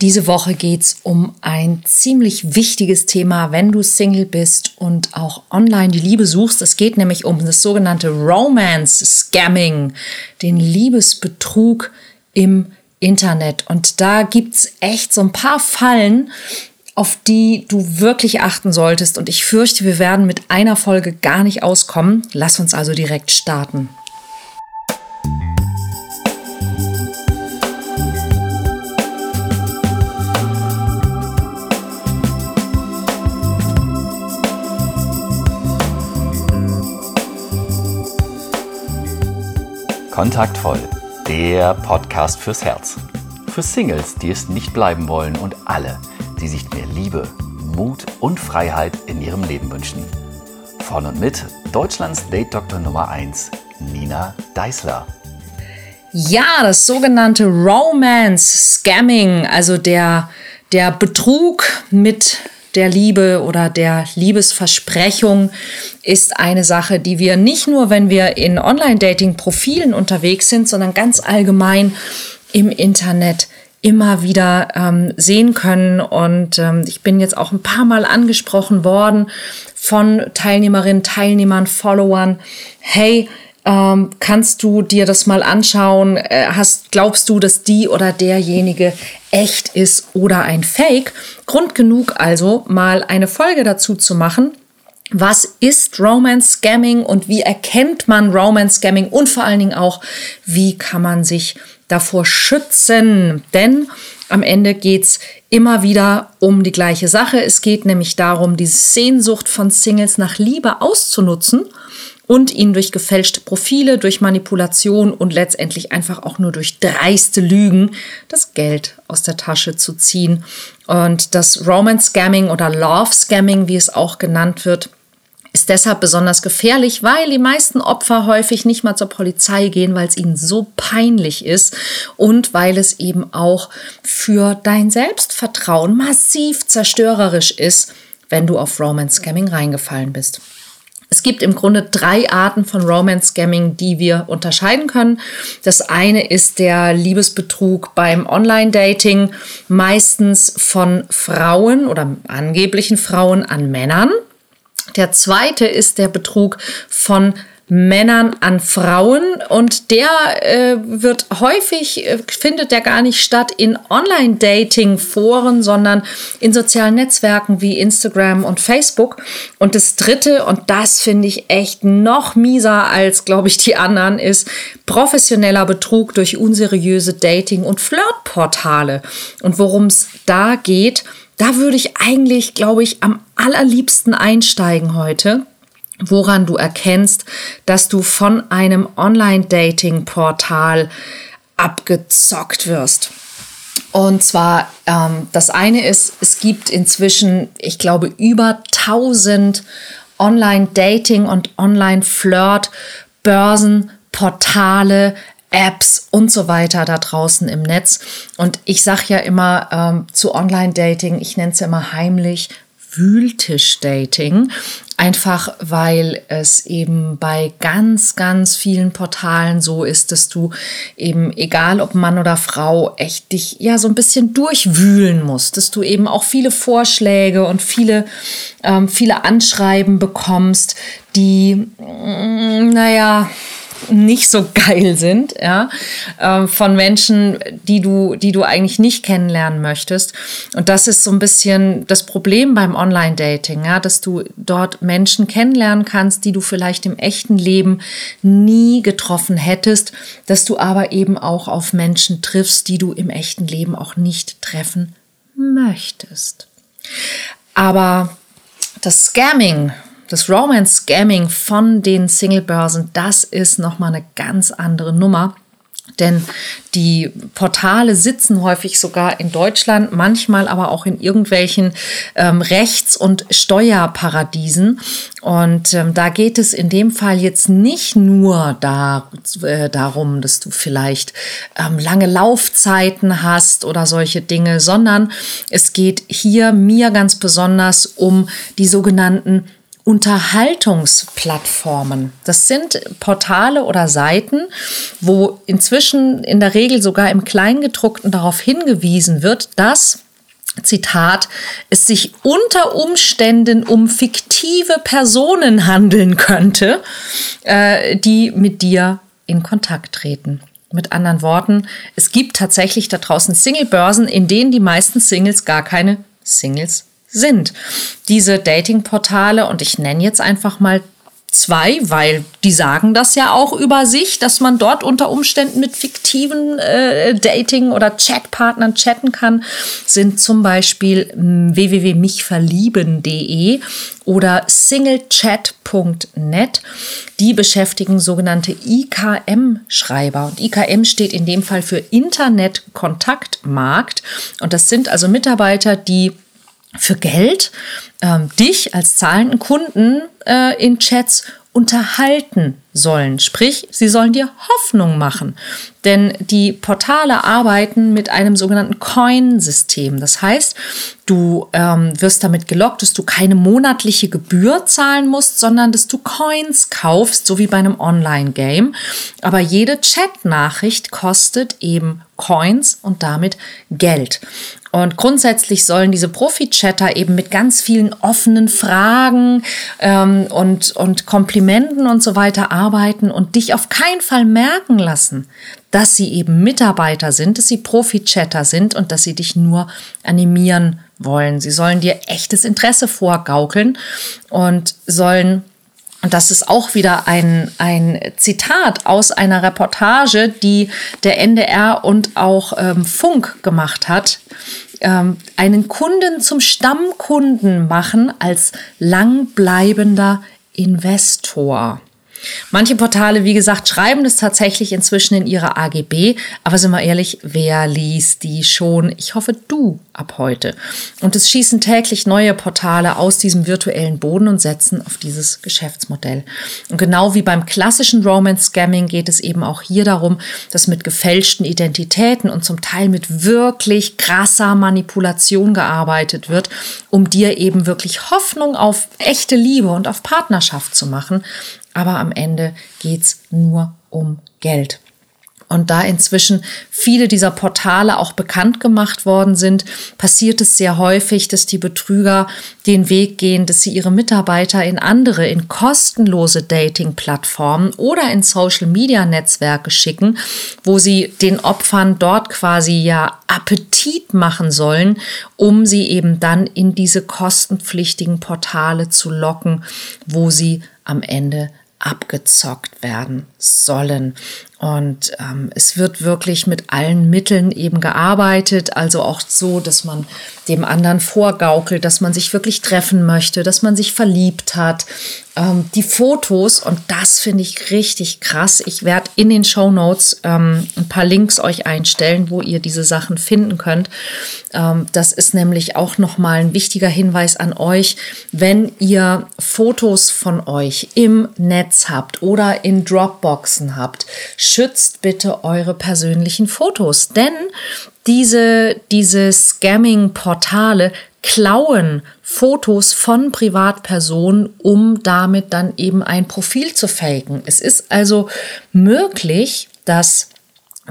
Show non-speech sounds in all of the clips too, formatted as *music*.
Diese Woche geht's um ein ziemlich wichtiges Thema, wenn du Single bist und auch online die Liebe suchst. Es geht nämlich um das sogenannte Romance Scamming, den Liebesbetrug im Internet. Und da gibt's echt so ein paar Fallen, auf die du wirklich achten solltest. Und ich fürchte, wir werden mit einer Folge gar nicht auskommen. Lass uns also direkt starten. Kontaktvoll, der Podcast fürs Herz. Für Singles, die es nicht bleiben wollen und alle, die sich mehr Liebe, Mut und Freiheit in ihrem Leben wünschen. Von und mit Deutschlands Date-Doktor Nummer 1, Nina Deißler. Ja, das sogenannte Romance Scamming, also der, der Betrug mit der Liebe oder der Liebesversprechung ist eine Sache, die wir nicht nur, wenn wir in Online-Dating-Profilen unterwegs sind, sondern ganz allgemein im Internet immer wieder ähm, sehen können. Und ähm, ich bin jetzt auch ein paar Mal angesprochen worden von Teilnehmerinnen, Teilnehmern, Followern. Hey, ähm, kannst du dir das mal anschauen? Äh, hast, glaubst du, dass die oder derjenige echt ist oder ein Fake? Grund genug also, mal eine Folge dazu zu machen. Was ist Romance Scamming und wie erkennt man Romance Scamming und vor allen Dingen auch, wie kann man sich davor schützen? Denn am Ende geht's immer wieder um die gleiche Sache. Es geht nämlich darum, die Sehnsucht von Singles nach Liebe auszunutzen und ihnen durch gefälschte Profile, durch Manipulation und letztendlich einfach auch nur durch dreiste Lügen das Geld aus der Tasche zu ziehen. Und das Romance Scamming oder Love Scamming, wie es auch genannt wird, ist deshalb besonders gefährlich, weil die meisten Opfer häufig nicht mal zur Polizei gehen, weil es ihnen so peinlich ist und weil es eben auch für dein Selbstvertrauen massiv zerstörerisch ist, wenn du auf Romance Scamming reingefallen bist. Es gibt im Grunde drei Arten von Romance Scamming, die wir unterscheiden können. Das eine ist der Liebesbetrug beim Online-Dating, meistens von Frauen oder angeblichen Frauen an Männern. Der zweite ist der Betrug von Männern an Frauen und der äh, wird häufig, äh, findet der gar nicht statt in Online-Dating-Foren, sondern in sozialen Netzwerken wie Instagram und Facebook. Und das dritte, und das finde ich echt noch mieser als, glaube ich, die anderen, ist professioneller Betrug durch unseriöse Dating- und Flirtportale. Und worum es da geht, da würde ich eigentlich, glaube ich, am allerliebsten einsteigen heute woran du erkennst, dass du von einem Online-Dating-Portal abgezockt wirst. Und zwar, ähm, das eine ist, es gibt inzwischen, ich glaube, über 1000 Online-Dating- und Online-Flirt-Börsen, Portale, Apps und so weiter da draußen im Netz. Und ich sage ja immer ähm, zu Online-Dating, ich nenne es ja immer heimlich Wühltisch-Dating. Einfach weil es eben bei ganz, ganz vielen Portalen so ist, dass du eben, egal ob Mann oder Frau, echt dich ja so ein bisschen durchwühlen musst, dass du eben auch viele Vorschläge und viele, ähm, viele Anschreiben bekommst, die, mm, naja, nicht so geil sind, ja, äh, von Menschen, die du, die du eigentlich nicht kennenlernen möchtest. Und das ist so ein bisschen das Problem beim Online-Dating, ja, dass du dort Menschen kennenlernen kannst, die du vielleicht im echten Leben nie getroffen hättest, dass du aber eben auch auf Menschen triffst, die du im echten Leben auch nicht treffen möchtest. Aber das Scamming, das Romance Scamming von den Single-Börsen, das ist nochmal eine ganz andere Nummer. Denn die Portale sitzen häufig sogar in Deutschland, manchmal aber auch in irgendwelchen ähm, Rechts- und Steuerparadiesen. Und ähm, da geht es in dem Fall jetzt nicht nur da, äh, darum, dass du vielleicht ähm, lange Laufzeiten hast oder solche Dinge, sondern es geht hier mir ganz besonders um die sogenannten Unterhaltungsplattformen. Das sind Portale oder Seiten, wo inzwischen in der Regel sogar im Kleingedruckten darauf hingewiesen wird, dass Zitat, es sich unter Umständen um fiktive Personen handeln könnte, äh, die mit dir in Kontakt treten. Mit anderen Worten, es gibt tatsächlich da draußen Single-Börsen, in denen die meisten Singles gar keine Singles sind. Diese Dating-Portale, und ich nenne jetzt einfach mal zwei, weil die sagen das ja auch über sich, dass man dort unter Umständen mit fiktiven äh, Dating- oder Chatpartnern chatten kann, sind zum Beispiel hm, www.michverlieben.de oder singlechat.net. Die beschäftigen sogenannte IKM-Schreiber. Und IKM steht in dem Fall für Internet-Kontaktmarkt. Und das sind also Mitarbeiter, die für Geld ähm, dich als zahlenden Kunden äh, in Chats unterhalten sollen. Sprich, sie sollen dir Hoffnung machen. Denn die Portale arbeiten mit einem sogenannten Coin-System. Das heißt, du ähm, wirst damit gelockt, dass du keine monatliche Gebühr zahlen musst, sondern dass du Coins kaufst, so wie bei einem Online-Game. Aber jede Chat-Nachricht kostet eben Coins und damit Geld. Und grundsätzlich sollen diese Profi-Chatter eben mit ganz vielen offenen Fragen ähm, und, und Komplimenten und so weiter arbeiten und dich auf keinen Fall merken lassen, dass sie eben Mitarbeiter sind, dass sie Profi-Chatter sind und dass sie dich nur animieren wollen. Sie sollen dir echtes Interesse vorgaukeln und sollen und das ist auch wieder ein, ein Zitat aus einer Reportage, die der NDR und auch ähm, Funk gemacht hat. Ähm, einen Kunden zum Stammkunden machen als langbleibender Investor. Manche Portale, wie gesagt, schreiben das tatsächlich inzwischen in ihre AGB, aber sind wir ehrlich, wer liest die schon? Ich hoffe, du ab heute. Und es schießen täglich neue Portale aus diesem virtuellen Boden und setzen auf dieses Geschäftsmodell. Und genau wie beim klassischen Romance-Scamming geht es eben auch hier darum, dass mit gefälschten Identitäten und zum Teil mit wirklich krasser Manipulation gearbeitet wird, um dir eben wirklich Hoffnung auf echte Liebe und auf Partnerschaft zu machen aber am Ende geht's nur um Geld. Und da inzwischen viele dieser Portale auch bekannt gemacht worden sind, passiert es sehr häufig, dass die Betrüger den Weg gehen, dass sie ihre Mitarbeiter in andere, in kostenlose Dating-Plattformen oder in Social-Media-Netzwerke schicken, wo sie den Opfern dort quasi ja Appetit machen sollen, um sie eben dann in diese kostenpflichtigen Portale zu locken, wo sie am Ende abgezockt werden sollen. Und ähm, es wird wirklich mit allen Mitteln eben gearbeitet, also auch so, dass man dem anderen vorgaukelt, dass man sich wirklich treffen möchte, dass man sich verliebt hat. Ähm, die Fotos, und das finde ich richtig krass. Ich werde in den Show Notes ähm, ein paar Links euch einstellen, wo ihr diese Sachen finden könnt. Ähm, das ist nämlich auch nochmal ein wichtiger Hinweis an euch, wenn ihr Fotos von euch im Netz habt oder in Dropboxen habt schützt bitte eure persönlichen Fotos, denn diese, diese Scamming-Portale klauen Fotos von Privatpersonen, um damit dann eben ein Profil zu faken. Es ist also möglich, dass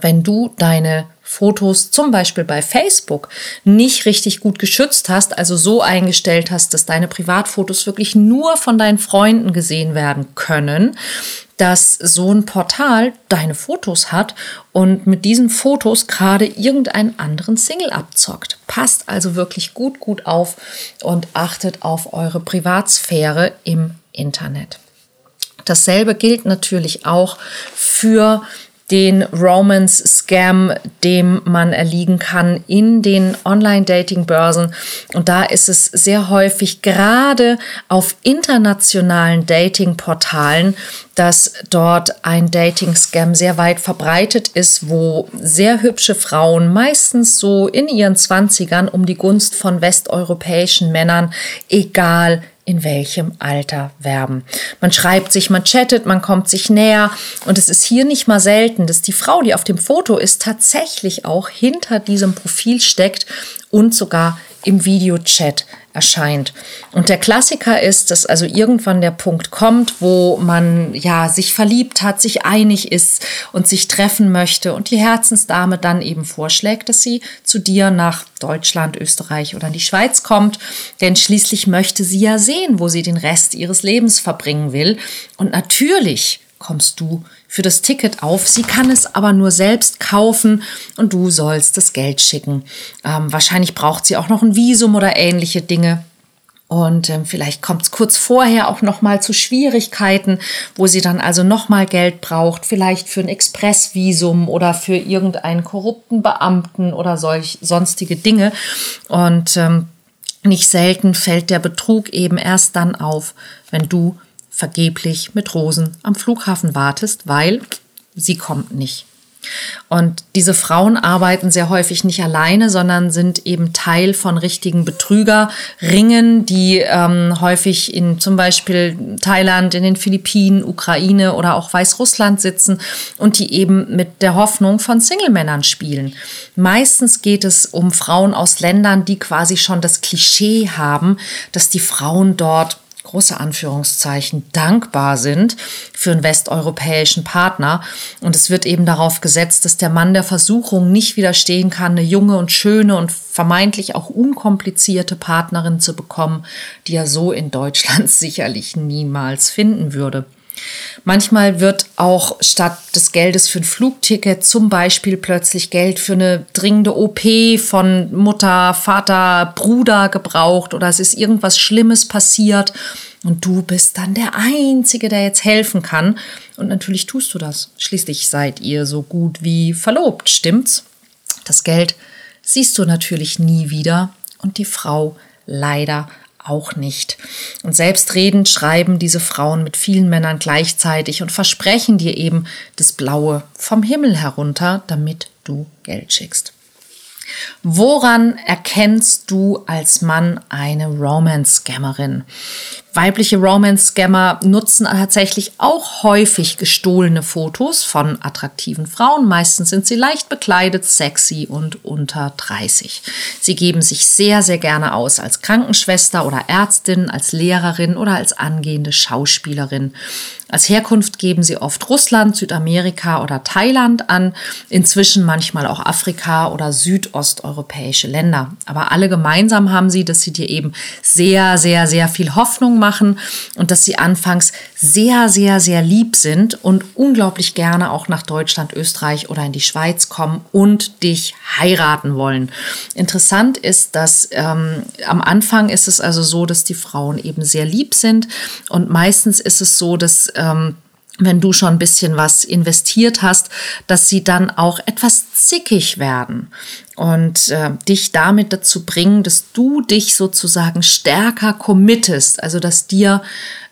wenn du deine Fotos zum Beispiel bei Facebook nicht richtig gut geschützt hast, also so eingestellt hast, dass deine Privatfotos wirklich nur von deinen Freunden gesehen werden können, dass so ein Portal deine Fotos hat und mit diesen Fotos gerade irgendeinen anderen Single abzockt. Passt also wirklich gut, gut auf und achtet auf eure Privatsphäre im Internet. Dasselbe gilt natürlich auch für den Romance-Scam, dem man erliegen kann in den Online-Dating-Börsen. Und da ist es sehr häufig gerade auf internationalen Dating-Portalen, dass dort ein Dating-Scam sehr weit verbreitet ist, wo sehr hübsche Frauen, meistens so in ihren Zwanzigern, um die Gunst von westeuropäischen Männern, egal in welchem Alter werben. Man schreibt sich, man chattet, man kommt sich näher und es ist hier nicht mal selten, dass die Frau, die auf dem Foto ist, tatsächlich auch hinter diesem Profil steckt und sogar im Videochat erscheint. Und der Klassiker ist, dass also irgendwann der Punkt kommt, wo man ja sich verliebt hat, sich einig ist und sich treffen möchte und die Herzensdame dann eben vorschlägt, dass sie zu dir nach Deutschland, Österreich oder in die Schweiz kommt, denn schließlich möchte sie ja sehen, wo sie den Rest ihres Lebens verbringen will. Und natürlich kommst du für das Ticket auf. Sie kann es aber nur selbst kaufen und du sollst das Geld schicken. Ähm, wahrscheinlich braucht sie auch noch ein Visum oder ähnliche Dinge. Und ähm, vielleicht kommt es kurz vorher auch noch mal zu Schwierigkeiten, wo sie dann also noch mal Geld braucht, vielleicht für ein Expressvisum oder für irgendeinen korrupten Beamten oder solch sonstige Dinge. Und ähm, nicht selten fällt der Betrug eben erst dann auf, wenn du vergeblich mit Rosen am Flughafen wartest, weil sie kommt nicht. Und diese Frauen arbeiten sehr häufig nicht alleine, sondern sind eben Teil von richtigen Betrügerringen, die ähm, häufig in zum Beispiel Thailand, in den Philippinen, Ukraine oder auch Weißrussland sitzen und die eben mit der Hoffnung von Single-Männern spielen. Meistens geht es um Frauen aus Ländern, die quasi schon das Klischee haben, dass die Frauen dort große Anführungszeichen, dankbar sind für einen westeuropäischen Partner. Und es wird eben darauf gesetzt, dass der Mann der Versuchung nicht widerstehen kann, eine junge und schöne und vermeintlich auch unkomplizierte Partnerin zu bekommen, die er so in Deutschland *laughs* sicherlich niemals finden würde. Manchmal wird auch statt des Geldes für ein Flugticket zum Beispiel plötzlich Geld für eine dringende OP von Mutter, Vater, Bruder gebraucht oder es ist irgendwas Schlimmes passiert und du bist dann der Einzige, der jetzt helfen kann. Und natürlich tust du das. Schließlich seid ihr so gut wie verlobt, stimmt's? Das Geld siehst du natürlich nie wieder und die Frau leider auch nicht. Und selbstredend schreiben diese Frauen mit vielen Männern gleichzeitig und versprechen dir eben das Blaue vom Himmel herunter, damit du Geld schickst. Woran erkennst du als Mann eine Romance-Scammerin? Weibliche Romance-Scammer nutzen tatsächlich auch häufig gestohlene Fotos von attraktiven Frauen. Meistens sind sie leicht bekleidet, sexy und unter 30. Sie geben sich sehr, sehr gerne aus als Krankenschwester oder Ärztin, als Lehrerin oder als angehende Schauspielerin. Als Herkunft geben sie oft Russland, Südamerika oder Thailand an, inzwischen manchmal auch Afrika oder südosteuropäische Länder. Aber alle gemeinsam haben sie, dass sie dir eben sehr, sehr, sehr viel Hoffnung machen und dass sie anfangs sehr, sehr, sehr lieb sind und unglaublich gerne auch nach Deutschland, Österreich oder in die Schweiz kommen und dich heiraten wollen. Interessant ist, dass ähm, am Anfang ist es also so, dass die Frauen eben sehr lieb sind und meistens ist es so, dass ähm, wenn du schon ein bisschen was investiert hast, dass sie dann auch etwas zickig werden und äh, dich damit dazu bringen, dass du dich sozusagen stärker committest, also dass dir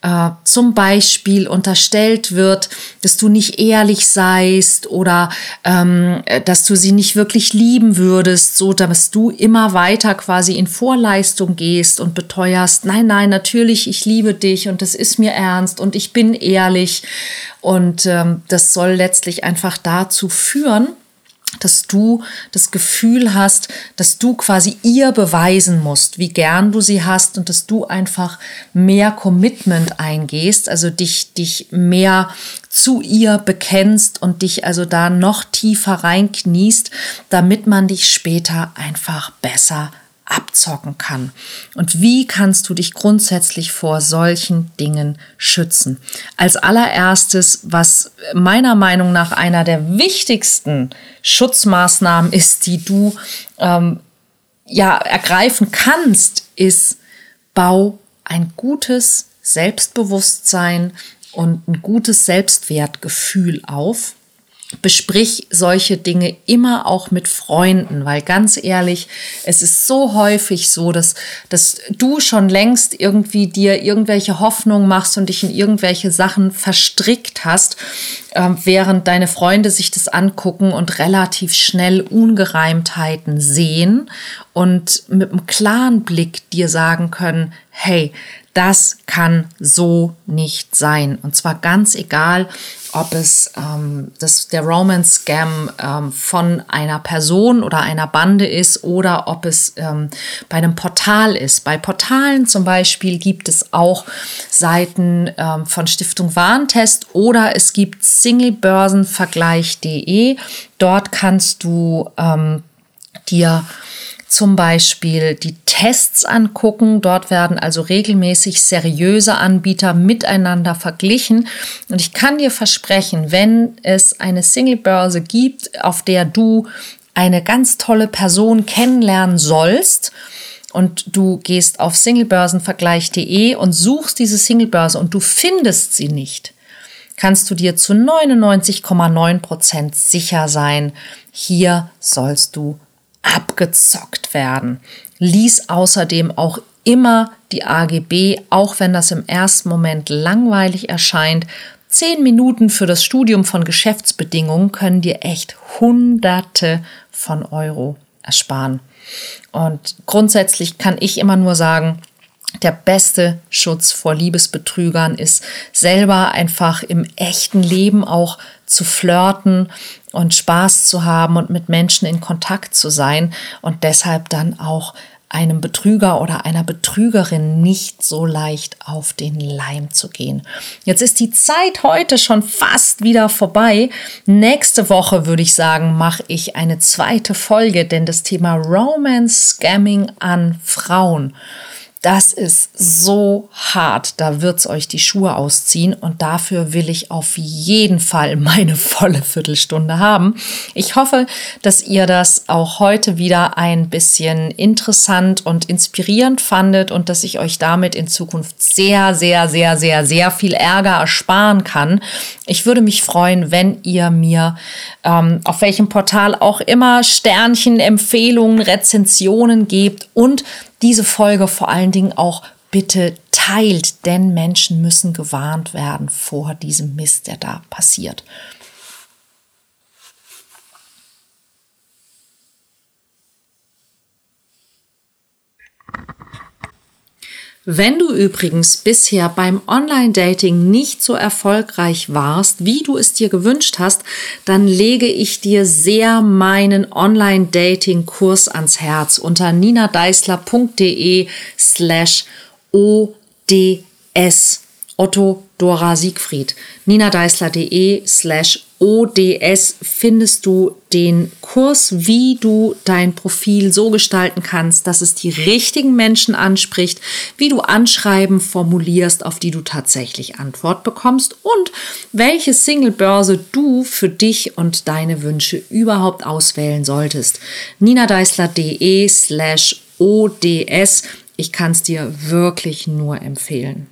äh, zum Beispiel unterstellt wird, dass du nicht ehrlich seist oder ähm, dass du sie nicht wirklich lieben würdest, so dass du immer weiter quasi in Vorleistung gehst und beteuerst, nein, nein, natürlich, ich liebe dich und das ist mir ernst und ich bin ehrlich. Und ähm, das soll letztlich einfach dazu führen, dass du das Gefühl hast, dass du quasi ihr beweisen musst, wie gern du sie hast und dass du einfach mehr Commitment eingehst, also dich, dich mehr zu ihr bekennst und dich also da noch tiefer reinkniest, damit man dich später einfach besser abzocken kann. Und wie kannst du dich grundsätzlich vor solchen Dingen schützen? Als allererstes, was meiner Meinung nach einer der wichtigsten Schutzmaßnahmen ist, die du ähm, ja ergreifen kannst, ist, bau ein gutes Selbstbewusstsein und ein gutes Selbstwertgefühl auf besprich solche Dinge immer auch mit Freunden, weil ganz ehrlich, es ist so häufig so, dass, dass du schon längst irgendwie dir irgendwelche Hoffnungen machst und dich in irgendwelche Sachen verstrickt hast, äh, während deine Freunde sich das angucken und relativ schnell Ungereimtheiten sehen und mit einem klaren Blick dir sagen können, hey, das kann so nicht sein. Und zwar ganz egal, ob es ähm, das, der Romance-Scam ähm, von einer Person oder einer Bande ist oder ob es ähm, bei einem Portal ist. Bei Portalen zum Beispiel gibt es auch Seiten ähm, von Stiftung Warentest oder es gibt singlebörsenvergleich.de. Dort kannst du ähm, dir zum Beispiel die Tests angucken. Dort werden also regelmäßig seriöse Anbieter miteinander verglichen. Und ich kann dir versprechen, wenn es eine Singlebörse gibt, auf der du eine ganz tolle Person kennenlernen sollst, und du gehst auf singlebörsenvergleich.de und suchst diese Singlebörse und du findest sie nicht, kannst du dir zu 99,9 Prozent sicher sein, hier sollst du abgezockt werden. Lies außerdem auch immer die AGB, auch wenn das im ersten Moment langweilig erscheint. Zehn Minuten für das Studium von Geschäftsbedingungen können dir echt Hunderte von Euro ersparen. Und grundsätzlich kann ich immer nur sagen, der beste Schutz vor Liebesbetrügern ist selber einfach im echten Leben auch zu flirten und Spaß zu haben und mit Menschen in Kontakt zu sein und deshalb dann auch einem Betrüger oder einer Betrügerin nicht so leicht auf den Leim zu gehen. Jetzt ist die Zeit heute schon fast wieder vorbei. Nächste Woche würde ich sagen, mache ich eine zweite Folge, denn das Thema Romance Scamming an Frauen das ist so hart, da wird's euch die Schuhe ausziehen und dafür will ich auf jeden Fall meine volle Viertelstunde haben. Ich hoffe, dass ihr das auch heute wieder ein bisschen interessant und inspirierend fandet und dass ich euch damit in Zukunft sehr, sehr, sehr, sehr, sehr viel Ärger ersparen kann. Ich würde mich freuen, wenn ihr mir ähm, auf welchem Portal auch immer Sternchen, Empfehlungen, Rezensionen gebt und diese Folge vor allen Dingen auch bitte teilt, denn Menschen müssen gewarnt werden vor diesem Mist, der da passiert. Wenn du übrigens bisher beim Online-Dating nicht so erfolgreich warst, wie du es dir gewünscht hast, dann lege ich dir sehr meinen Online-Dating-Kurs ans Herz unter ninadeisler.de slash ods. Otto Dora Siegfried. ninadeisler.de slash ODS findest du den Kurs, wie du dein Profil so gestalten kannst, dass es die richtigen Menschen anspricht, wie du Anschreiben formulierst, auf die du tatsächlich Antwort bekommst und welche Singlebörse du für dich und deine Wünsche überhaupt auswählen solltest. ninadeisler.de slash ODS. Ich kann es dir wirklich nur empfehlen.